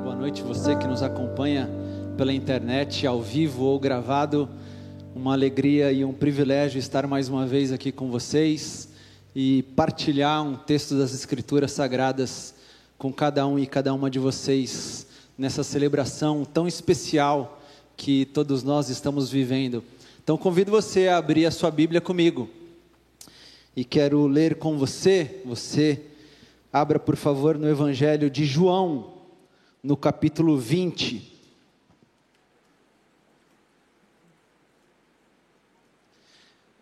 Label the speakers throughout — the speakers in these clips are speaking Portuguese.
Speaker 1: Boa noite, você que nos acompanha pela internet, ao vivo ou gravado. Uma alegria e um privilégio estar mais uma vez aqui com vocês e partilhar um texto das Escrituras Sagradas com cada um e cada uma de vocês nessa celebração tão especial que todos nós estamos vivendo. Então convido você a abrir a sua Bíblia comigo. E quero ler com você, você abra por favor no Evangelho de João, no capítulo 20.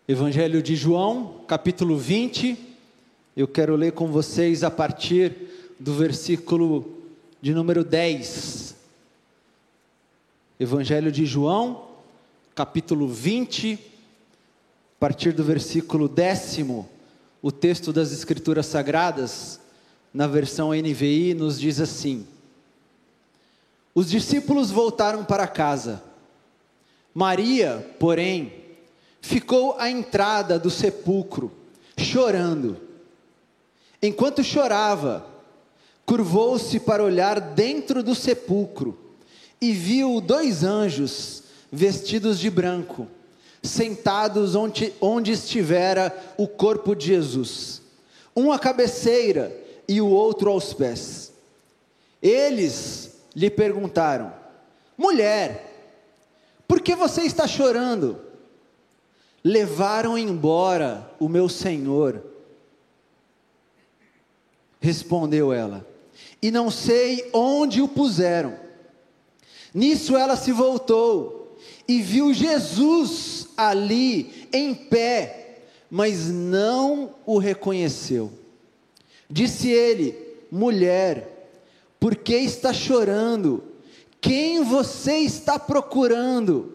Speaker 1: Evangelho de João, capítulo 20. Eu quero ler com vocês a partir do versículo de número 10. Evangelho de João, capítulo 20, a partir do versículo décimo. O texto das Escrituras Sagradas, na versão NVI, nos diz assim: Os discípulos voltaram para casa. Maria, porém, ficou à entrada do sepulcro, chorando. Enquanto chorava, curvou-se para olhar dentro do sepulcro e viu dois anjos vestidos de branco, sentados onde, onde estivera o corpo de Jesus, um à cabeceira e o outro aos pés. Eles lhe perguntaram: Mulher, por que você está chorando? levaram embora o meu senhor. Respondeu ela, e não sei onde o puseram. Nisso ela se voltou e viu Jesus ali em pé, mas não o reconheceu. Disse ele: Mulher, por que está chorando? Quem você está procurando?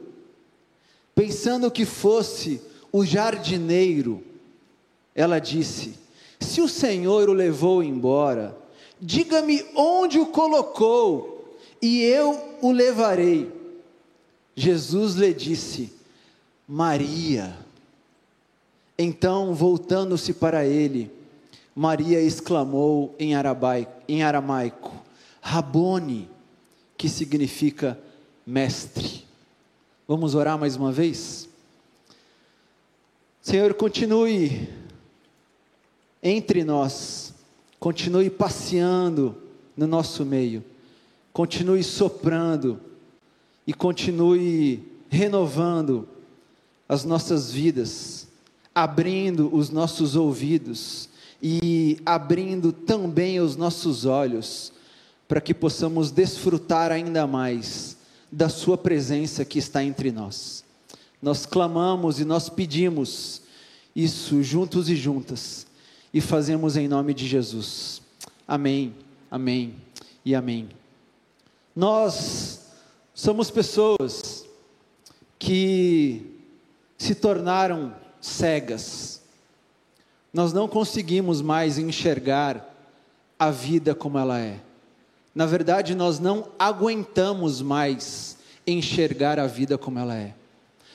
Speaker 1: Pensando que fosse o jardineiro, ela disse: Se o Senhor o levou embora, diga-me onde o colocou, e eu o levarei. Jesus lhe disse: Maria. Então, voltando-se para ele, Maria exclamou em, aramaico: Rabone, que significa mestre. Vamos orar mais uma vez? Senhor, continue entre nós, continue passeando no nosso meio, continue soprando e continue renovando as nossas vidas, abrindo os nossos ouvidos e abrindo também os nossos olhos, para que possamos desfrutar ainda mais da Sua presença que está entre nós. Nós clamamos e nós pedimos isso juntos e juntas e fazemos em nome de Jesus. Amém, amém e amém. Nós somos pessoas que se tornaram cegas. Nós não conseguimos mais enxergar a vida como ela é. Na verdade, nós não aguentamos mais enxergar a vida como ela é.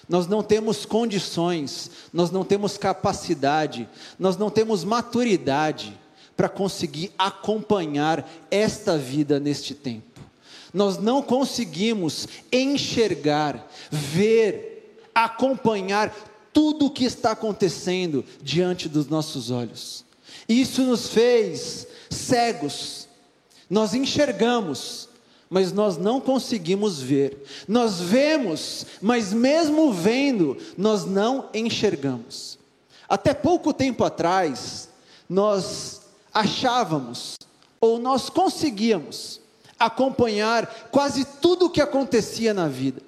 Speaker 1: Nós não temos condições, nós não temos capacidade, nós não temos maturidade para conseguir acompanhar esta vida neste tempo. Nós não conseguimos enxergar, ver, acompanhar tudo o que está acontecendo diante dos nossos olhos. Isso nos fez cegos, nós enxergamos, mas nós não conseguimos ver. Nós vemos, mas mesmo vendo, nós não enxergamos. Até pouco tempo atrás, nós achávamos, ou nós conseguíamos, acompanhar quase tudo o que acontecia na vida.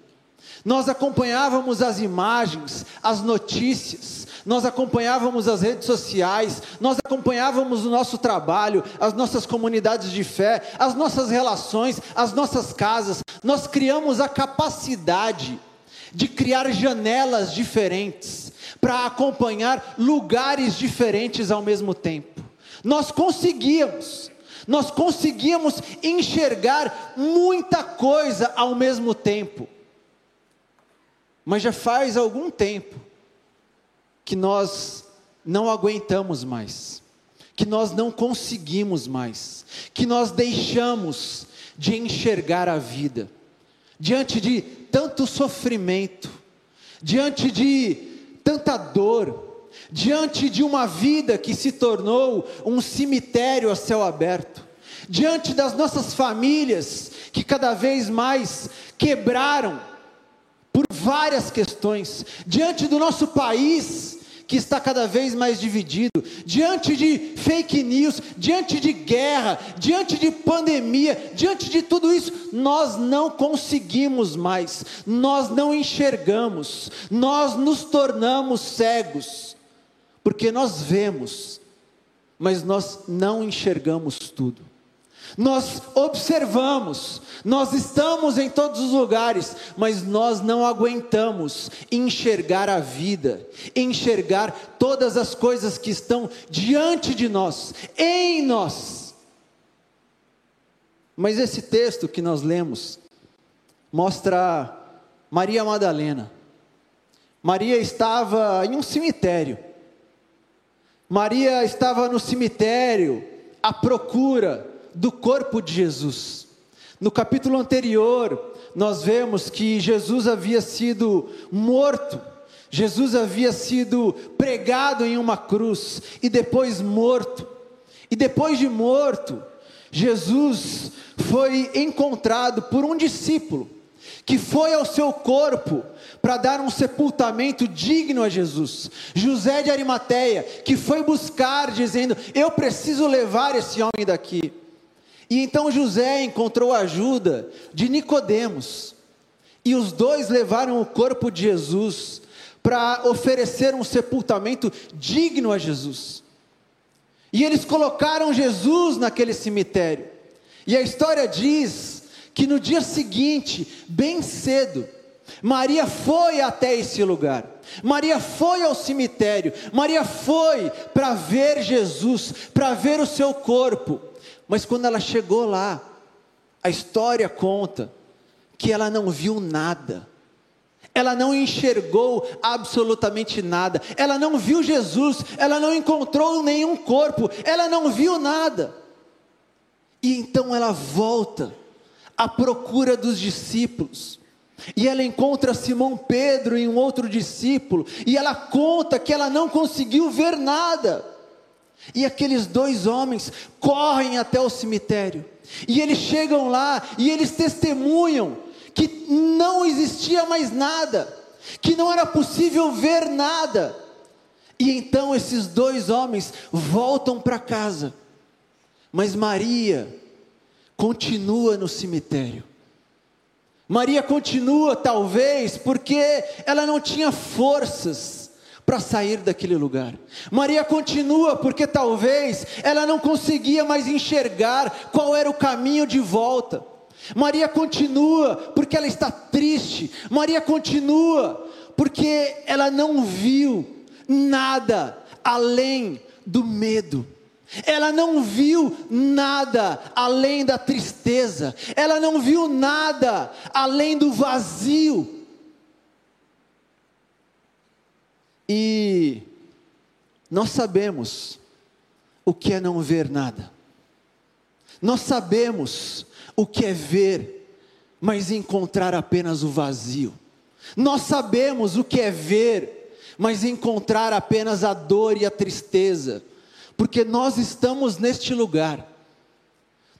Speaker 1: Nós acompanhávamos as imagens, as notícias, nós acompanhávamos as redes sociais, nós acompanhávamos o nosso trabalho, as nossas comunidades de fé, as nossas relações, as nossas casas. Nós criamos a capacidade de criar janelas diferentes para acompanhar lugares diferentes ao mesmo tempo. Nós conseguíamos, nós conseguíamos enxergar muita coisa ao mesmo tempo. Mas já faz algum tempo que nós não aguentamos mais, que nós não conseguimos mais, que nós deixamos de enxergar a vida, diante de tanto sofrimento, diante de tanta dor, diante de uma vida que se tornou um cemitério a céu aberto, diante das nossas famílias que cada vez mais quebraram por várias questões, diante do nosso país que está cada vez mais dividido, diante de fake news, diante de guerra, diante de pandemia, diante de tudo isso, nós não conseguimos mais, nós não enxergamos, nós nos tornamos cegos, porque nós vemos, mas nós não enxergamos tudo. Nós observamos, nós estamos em todos os lugares, mas nós não aguentamos enxergar a vida, enxergar todas as coisas que estão diante de nós, em nós. Mas esse texto que nós lemos mostra Maria Madalena. Maria estava em um cemitério. Maria estava no cemitério à procura do corpo de Jesus. No capítulo anterior, nós vemos que Jesus havia sido morto, Jesus havia sido pregado em uma cruz e depois morto. E depois de morto, Jesus foi encontrado por um discípulo que foi ao seu corpo para dar um sepultamento digno a Jesus. José de Arimateia, que foi buscar dizendo: "Eu preciso levar esse homem daqui". E então José encontrou a ajuda de Nicodemos. E os dois levaram o corpo de Jesus para oferecer um sepultamento digno a Jesus. E eles colocaram Jesus naquele cemitério. E a história diz que no dia seguinte, bem cedo, Maria foi até esse lugar. Maria foi ao cemitério. Maria foi para ver Jesus, para ver o seu corpo. Mas quando ela chegou lá, a história conta que ela não viu nada. Ela não enxergou absolutamente nada. Ela não viu Jesus, ela não encontrou nenhum corpo, ela não viu nada. E então ela volta à procura dos discípulos. E ela encontra Simão Pedro e um outro discípulo, e ela conta que ela não conseguiu ver nada. E aqueles dois homens correm até o cemitério. E eles chegam lá e eles testemunham que não existia mais nada, que não era possível ver nada. E então esses dois homens voltam para casa. Mas Maria continua no cemitério. Maria continua, talvez, porque ela não tinha forças para sair daquele lugar. Maria continua porque talvez ela não conseguia mais enxergar qual era o caminho de volta. Maria continua porque ela está triste. Maria continua porque ela não viu nada além do medo. Ela não viu nada além da tristeza. Ela não viu nada além do vazio. E nós sabemos o que é não ver nada. Nós sabemos o que é ver, mas encontrar apenas o vazio. Nós sabemos o que é ver, mas encontrar apenas a dor e a tristeza, porque nós estamos neste lugar.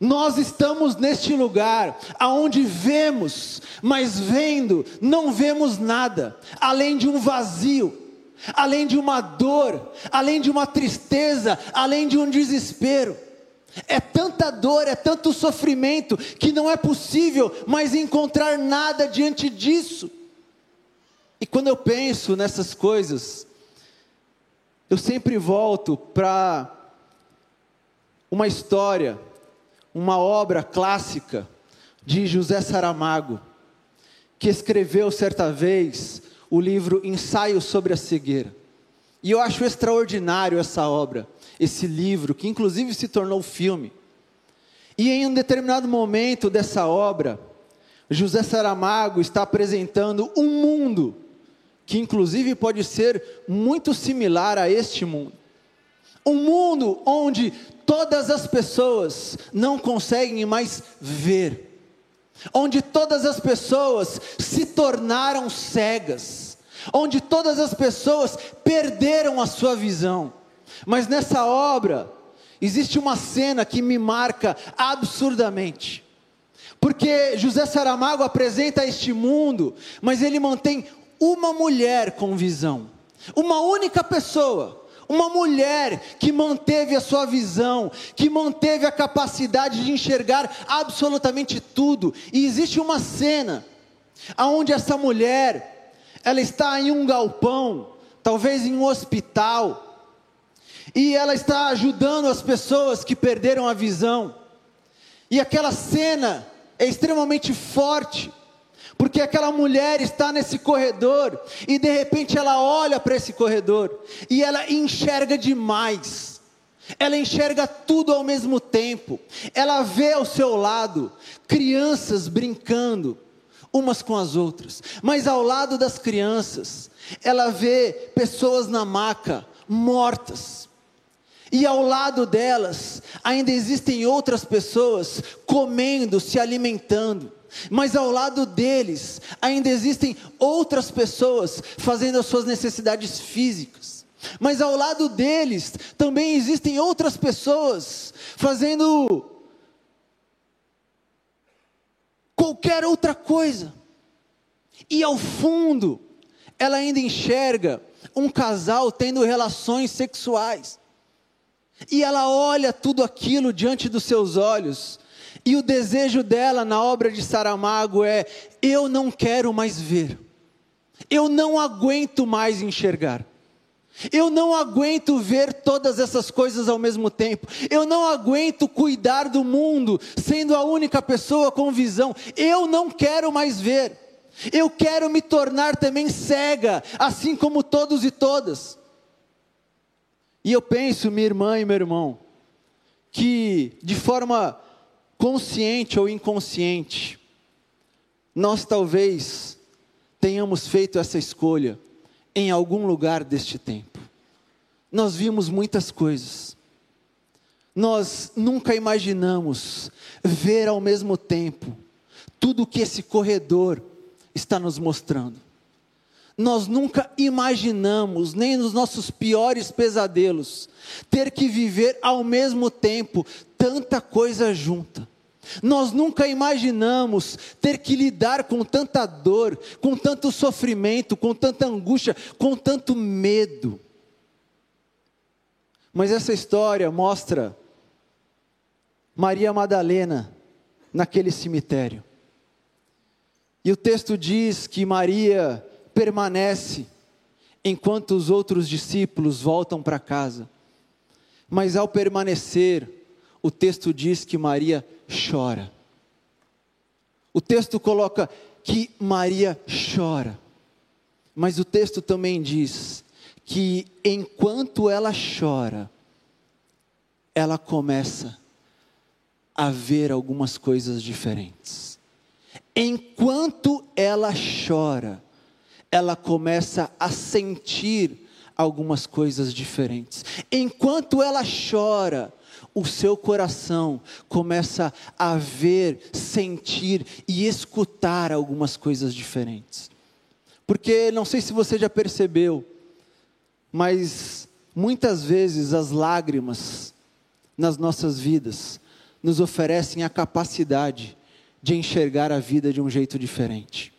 Speaker 1: Nós estamos neste lugar aonde vemos, mas vendo não vemos nada, além de um vazio além de uma dor, além de uma tristeza, além de um desespero. É tanta dor, é tanto sofrimento, que não é possível mais encontrar nada diante disso. E quando eu penso nessas coisas, eu sempre volto para uma história, uma obra clássica de José Saramago, que escreveu certa vez o livro Ensaio sobre a Cegueira. E eu acho extraordinário essa obra, esse livro, que inclusive se tornou filme. E em um determinado momento dessa obra, José Saramago está apresentando um mundo que inclusive pode ser muito similar a este mundo. Um mundo onde todas as pessoas não conseguem mais ver, onde todas as pessoas se tornaram cegas, onde todas as pessoas perderam a sua visão. Mas nessa obra, existe uma cena que me marca absurdamente. Porque José Saramago apresenta este mundo, mas ele mantém uma mulher com visão, uma única pessoa, uma mulher que manteve a sua visão, que manteve a capacidade de enxergar absolutamente tudo. E existe uma cena aonde essa mulher, ela está em um galpão, talvez em um hospital, e ela está ajudando as pessoas que perderam a visão. E aquela cena é extremamente forte, porque aquela mulher está nesse corredor e de repente ela olha para esse corredor e ela enxerga demais. Ela enxerga tudo ao mesmo tempo. Ela vê ao seu lado crianças brincando umas com as outras, mas ao lado das crianças, ela vê pessoas na maca mortas. E ao lado delas, ainda existem outras pessoas comendo, se alimentando. Mas ao lado deles, ainda existem outras pessoas fazendo as suas necessidades físicas. Mas ao lado deles, também existem outras pessoas fazendo qualquer outra coisa. E ao fundo, ela ainda enxerga um casal tendo relações sexuais. E ela olha tudo aquilo diante dos seus olhos. E o desejo dela na obra de Saramago é: eu não quero mais ver. Eu não aguento mais enxergar. Eu não aguento ver todas essas coisas ao mesmo tempo. Eu não aguento cuidar do mundo sendo a única pessoa com visão. Eu não quero mais ver. Eu quero me tornar também cega, assim como todos e todas. E eu penso, minha irmã e meu irmão, que de forma consciente ou inconsciente, nós talvez tenhamos feito essa escolha em algum lugar deste tempo. Nós vimos muitas coisas. Nós nunca imaginamos ver ao mesmo tempo tudo que esse corredor está nos mostrando nós nunca imaginamos, nem nos nossos piores pesadelos, ter que viver ao mesmo tempo tanta coisa junta. Nós nunca imaginamos ter que lidar com tanta dor, com tanto sofrimento, com tanta angústia, com tanto medo. Mas essa história mostra Maria Madalena naquele cemitério. E o texto diz que Maria permanece enquanto os outros discípulos voltam para casa. Mas ao permanecer, o texto diz que Maria chora. O texto coloca que Maria chora. Mas o texto também diz que enquanto ela chora, ela começa a ver algumas coisas diferentes. Enquanto ela chora, ela começa a sentir algumas coisas diferentes. Enquanto ela chora, o seu coração começa a ver, sentir e escutar algumas coisas diferentes. Porque não sei se você já percebeu, mas muitas vezes as lágrimas nas nossas vidas nos oferecem a capacidade de enxergar a vida de um jeito diferente.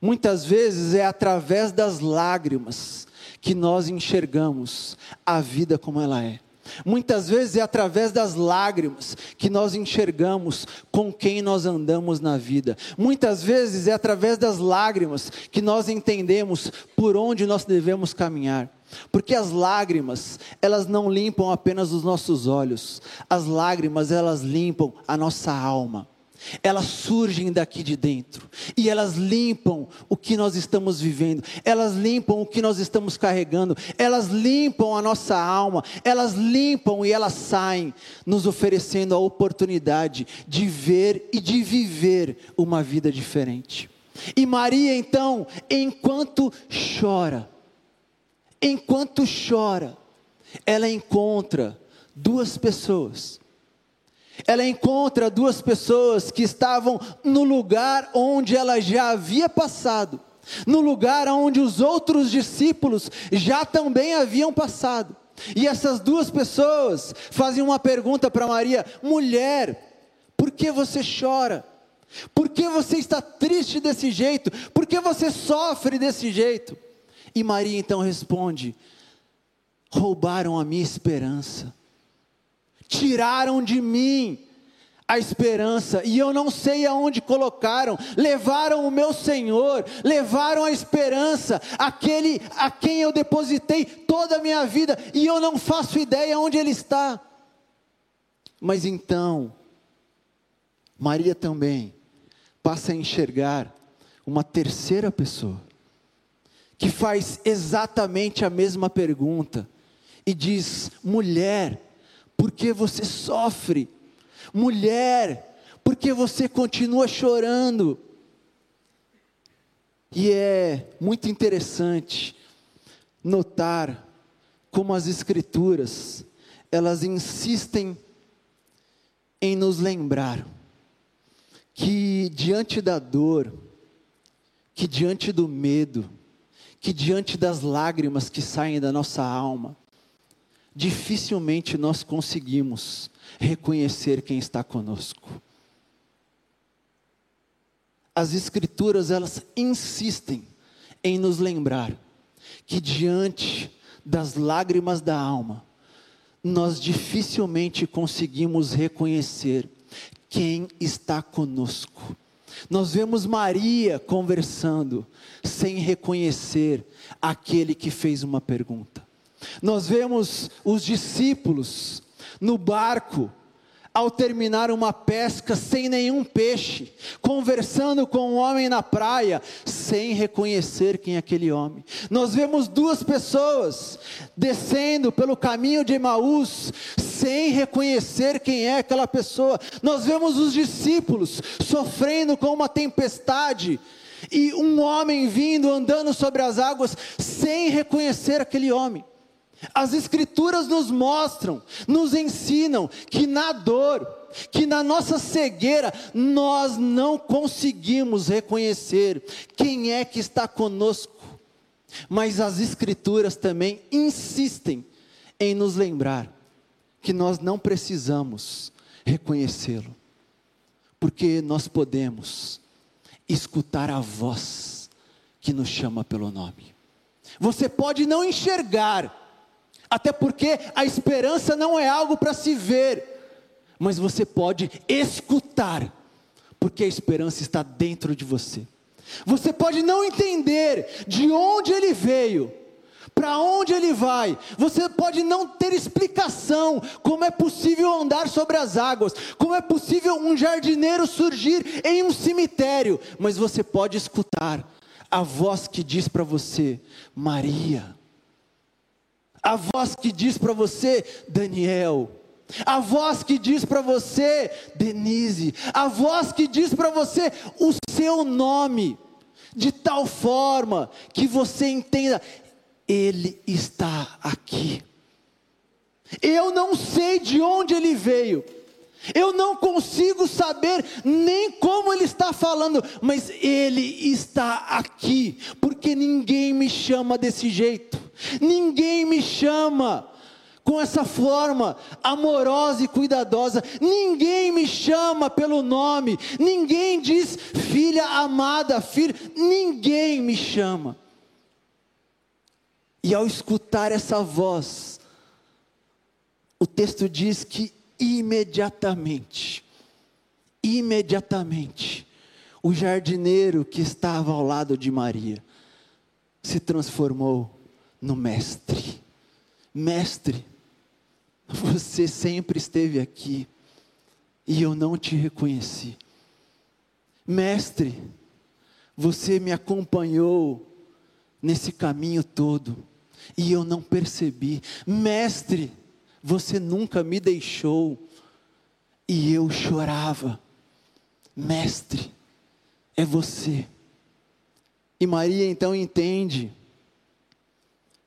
Speaker 1: Muitas vezes é através das lágrimas que nós enxergamos a vida como ela é. Muitas vezes é através das lágrimas que nós enxergamos com quem nós andamos na vida. Muitas vezes é através das lágrimas que nós entendemos por onde nós devemos caminhar. Porque as lágrimas, elas não limpam apenas os nossos olhos. As lágrimas, elas limpam a nossa alma elas surgem daqui de dentro e elas limpam o que nós estamos vivendo, elas limpam o que nós estamos carregando, elas limpam a nossa alma, elas limpam e elas saem, nos oferecendo a oportunidade de ver e de viver uma vida diferente. E Maria, então, enquanto chora, enquanto chora, ela encontra duas pessoas ela encontra duas pessoas que estavam no lugar onde ela já havia passado, no lugar onde os outros discípulos já também haviam passado. E essas duas pessoas fazem uma pergunta para Maria: mulher, por que você chora? Por que você está triste desse jeito? Por que você sofre desse jeito? E Maria então responde: roubaram a minha esperança, tiraram de mim a esperança, e eu não sei aonde colocaram, levaram o meu Senhor, levaram a esperança, aquele a quem eu depositei toda a minha vida, e eu não faço ideia onde ele está. Mas então, Maria também passa a enxergar uma terceira pessoa, que faz exatamente a mesma pergunta, e diz: mulher, por que você sofre? Mulher, por que você continua chorando? E é muito interessante notar como as escrituras, elas insistem em nos lembrar que diante da dor, que diante do medo, que diante das lágrimas que saem da nossa alma, dificilmente nós conseguimos reconhecer quem está conosco. As escrituras elas insistem em nos lembrar que diante das lágrimas da alma, nós dificilmente conseguimos reconhecer quem está conosco. Nós vemos Maria conversando sem reconhecer aquele que fez uma pergunta. Nós vemos os discípulos no barco, ao terminar uma pesca sem nenhum peixe, conversando com um homem na praia, sem reconhecer quem é aquele homem. Nós vemos duas pessoas descendo pelo caminho de Emaús, sem reconhecer quem é aquela pessoa. Nós vemos os discípulos sofrendo com uma tempestade, e um homem vindo andando sobre as águas, sem reconhecer aquele homem. As Escrituras nos mostram, nos ensinam que na dor, que na nossa cegueira, nós não conseguimos reconhecer quem é que está conosco. Mas as Escrituras também insistem em nos lembrar que nós não precisamos reconhecê-lo, porque nós podemos escutar a voz que nos chama pelo nome. Você pode não enxergar, até porque a esperança não é algo para se ver, mas você pode escutar, porque a esperança está dentro de você. Você pode não entender de onde ele veio, para onde ele vai. Você pode não ter explicação como é possível andar sobre as águas, como é possível um jardineiro surgir em um cemitério, mas você pode escutar a voz que diz para você: Maria a voz que diz para você, Daniel, a voz que diz para você, Denise, a voz que diz para você o seu nome, de tal forma que você entenda, Ele está aqui. Eu não sei de onde ele veio, eu não consigo saber nem como ele está falando, mas ele está aqui, porque ninguém me chama desse jeito, ninguém me chama com essa forma amorosa e cuidadosa, ninguém me chama pelo nome, ninguém diz filha amada, filho, ninguém me chama. E ao escutar essa voz, o texto diz que imediatamente, imediatamente, o jardineiro que estava ao lado de Maria se transformou no mestre. Mestre, você sempre esteve aqui e eu não te reconheci. Mestre, você me acompanhou nesse caminho todo e eu não percebi. Mestre, você nunca me deixou. E eu chorava, Mestre, é você. E Maria então entende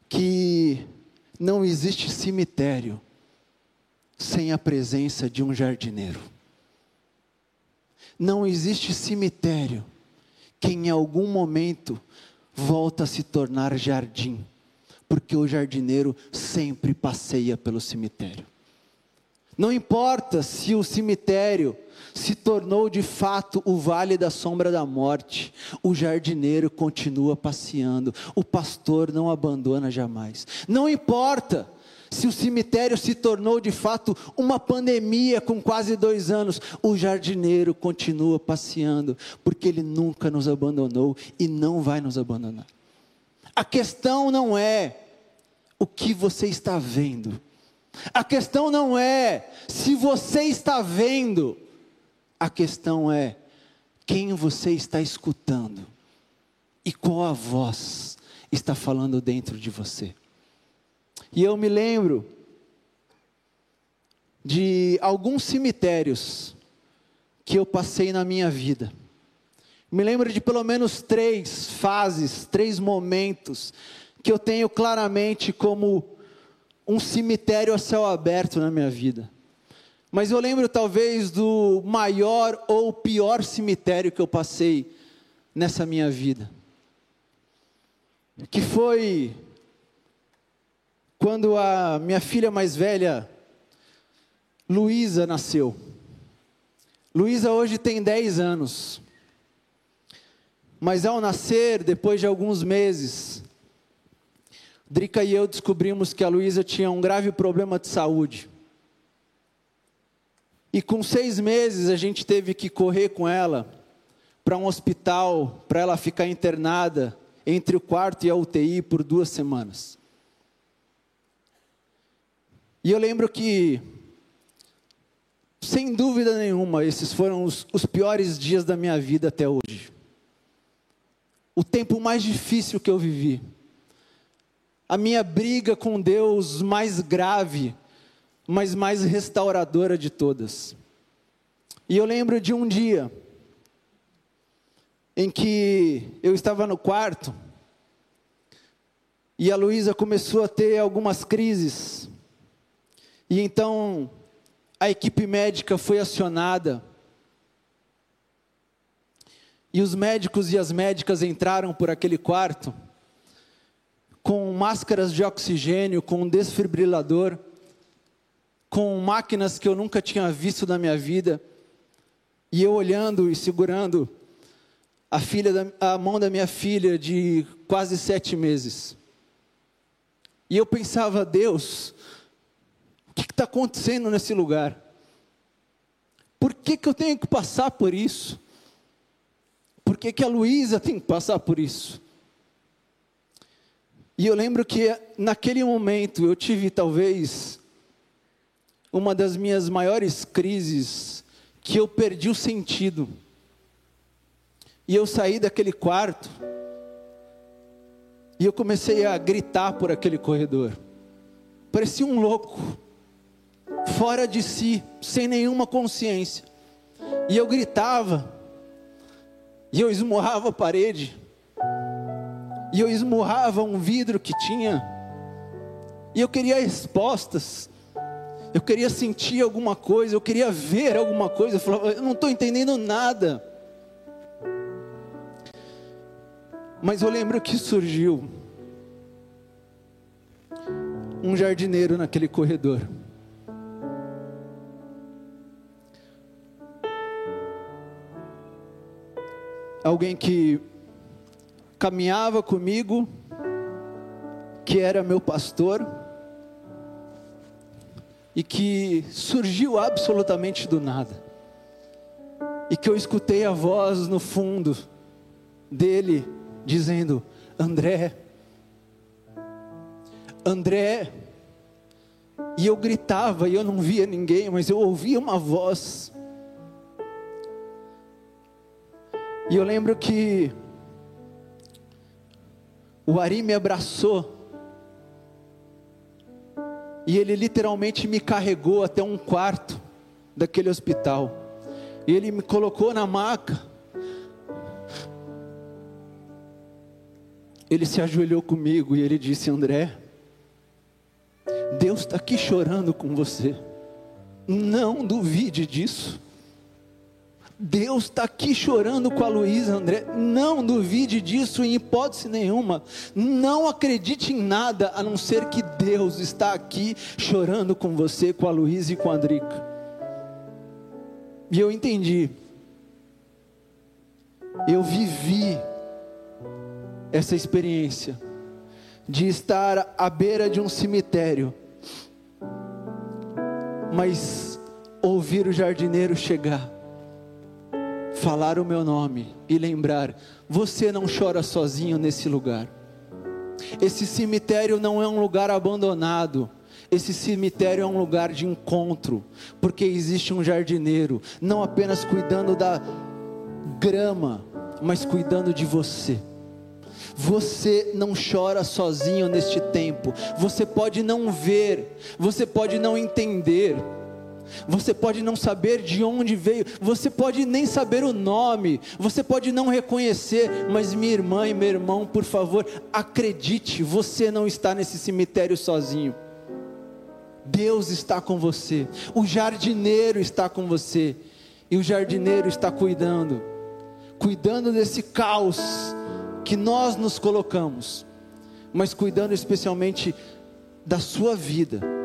Speaker 1: que não existe cemitério sem a presença de um jardineiro. Não existe cemitério que em algum momento volta a se tornar jardim, porque o jardineiro sempre passeia pelo cemitério. Não importa se o cemitério se tornou de fato o vale da sombra da morte, o jardineiro continua passeando, o pastor não abandona jamais. Não importa se o cemitério se tornou de fato uma pandemia com quase dois anos, o jardineiro continua passeando, porque ele nunca nos abandonou e não vai nos abandonar. A questão não é o que você está vendo, a questão não é se você está vendo, a questão é quem você está escutando e qual a voz está falando dentro de você. E eu me lembro de alguns cemitérios que eu passei na minha vida. Me lembro de pelo menos três fases, três momentos que eu tenho claramente como um cemitério a céu aberto na minha vida. Mas eu lembro talvez do maior ou pior cemitério que eu passei nessa minha vida. Que foi quando a minha filha mais velha, Luísa, nasceu. Luísa hoje tem 10 anos. Mas ao nascer, depois de alguns meses, Drica e eu descobrimos que a Luísa tinha um grave problema de saúde. E com seis meses a gente teve que correr com ela para um hospital, para ela ficar internada entre o quarto e a UTI por duas semanas. E eu lembro que, sem dúvida nenhuma, esses foram os, os piores dias da minha vida até hoje. O tempo mais difícil que eu vivi. A minha briga com Deus mais grave, mas mais restauradora de todas. E eu lembro de um dia em que eu estava no quarto e a Luísa começou a ter algumas crises e então a equipe médica foi acionada. E os médicos e as médicas entraram por aquele quarto com máscaras de oxigênio, com um desfibrilador, com máquinas que eu nunca tinha visto na minha vida. E eu olhando e segurando a, filha da, a mão da minha filha de quase sete meses. E eu pensava, Deus, o que está acontecendo nesse lugar? Por que, que eu tenho que passar por isso? Por que, que a Luísa tem que passar por isso? E eu lembro que naquele momento eu tive talvez uma das minhas maiores crises, que eu perdi o sentido. E eu saí daquele quarto e eu comecei a gritar por aquele corredor. Parecia um louco fora de si, sem nenhuma consciência. E eu gritava, e eu esmurrava a parede, e eu esmurrava um vidro que tinha, e eu queria respostas, eu queria sentir alguma coisa, eu queria ver alguma coisa, eu falava, eu não estou entendendo nada. Mas eu lembro que surgiu um jardineiro naquele corredor. alguém que caminhava comigo, que era meu pastor, e que surgiu absolutamente do nada, e que eu escutei a voz no fundo dele dizendo: André, André, e eu gritava e eu não via ninguém, mas eu ouvia uma voz. E eu lembro que o Ari me abraçou. E ele literalmente me carregou até um quarto daquele hospital. E ele me colocou na maca. Ele se ajoelhou comigo e ele disse: André, Deus está aqui chorando com você. Não duvide disso. Deus está aqui chorando com a Luísa, André. Não duvide disso em hipótese nenhuma. Não acredite em nada a não ser que Deus está aqui chorando com você, com a Luísa e com a Andrica. E eu entendi. Eu vivi essa experiência de estar à beira de um cemitério, mas ouvir o jardineiro chegar falar o meu nome e lembrar: você não chora sozinho nesse lugar. Esse cemitério não é um lugar abandonado. Esse cemitério é um lugar de encontro, porque existe um jardineiro, não apenas cuidando da grama, mas cuidando de você. Você não chora sozinho neste tempo. Você pode não ver, você pode não entender, você pode não saber de onde veio, você pode nem saber o nome, você pode não reconhecer, mas minha irmã e meu irmão, por favor, acredite, você não está nesse cemitério sozinho. Deus está com você, o jardineiro está com você, e o jardineiro está cuidando, cuidando desse caos que nós nos colocamos, mas cuidando especialmente da sua vida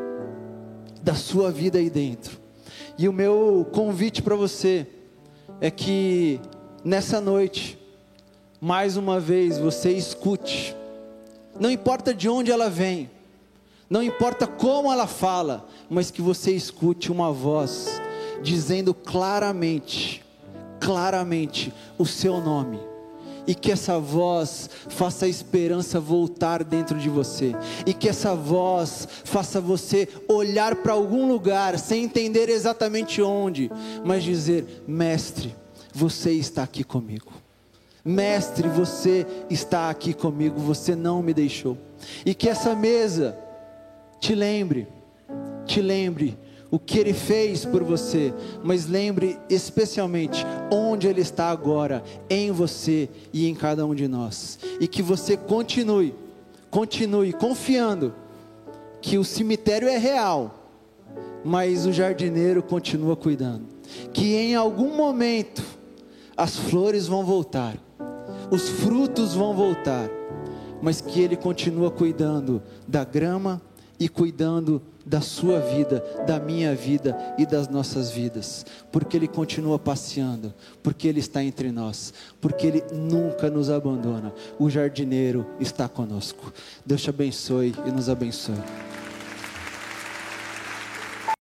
Speaker 1: da sua vida aí dentro. E o meu convite para você é que nessa noite, mais uma vez, você escute. Não importa de onde ela vem, não importa como ela fala, mas que você escute uma voz dizendo claramente, claramente o seu nome e que essa voz faça a esperança voltar dentro de você, e que essa voz faça você olhar para algum lugar sem entender exatamente onde, mas dizer: Mestre, você está aqui comigo. Mestre, você está aqui comigo, você não me deixou. E que essa mesa te lembre, te lembre o que ele fez por você, mas lembre especialmente onde ele está agora, em você e em cada um de nós. E que você continue, continue confiando que o cemitério é real, mas o jardineiro continua cuidando. Que em algum momento as flores vão voltar, os frutos vão voltar, mas que ele continua cuidando da grama e cuidando da sua vida, da minha vida e das nossas vidas, porque Ele continua passeando, porque Ele está entre nós, porque Ele nunca nos abandona. O jardineiro está conosco. Deus te abençoe e nos abençoe.